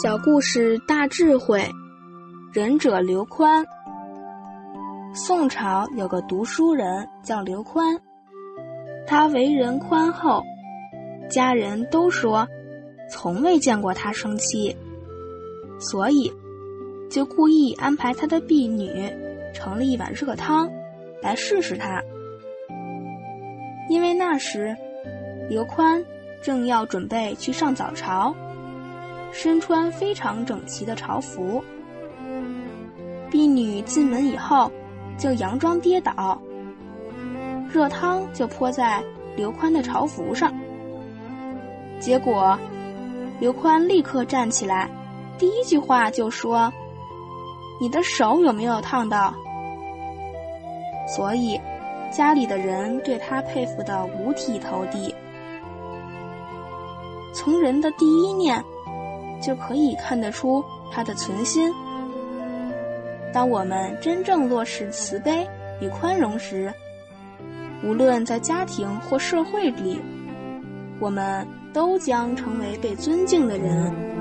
小故事大智慧，仁者刘宽。宋朝有个读书人叫刘宽，他为人宽厚，家人都说从未见过他生气，所以就故意安排他的婢女盛了一碗热汤来试试他。因为那时刘宽正要准备去上早朝。身穿非常整齐的朝服，婢女进门以后就佯装跌倒，热汤就泼在刘宽的朝服上。结果，刘宽立刻站起来，第一句话就说：“你的手有没有烫到？”所以，家里的人对他佩服的五体投地。从人的第一念。就可以看得出他的存心。当我们真正落实慈悲与宽容时，无论在家庭或社会里，我们都将成为被尊敬的人。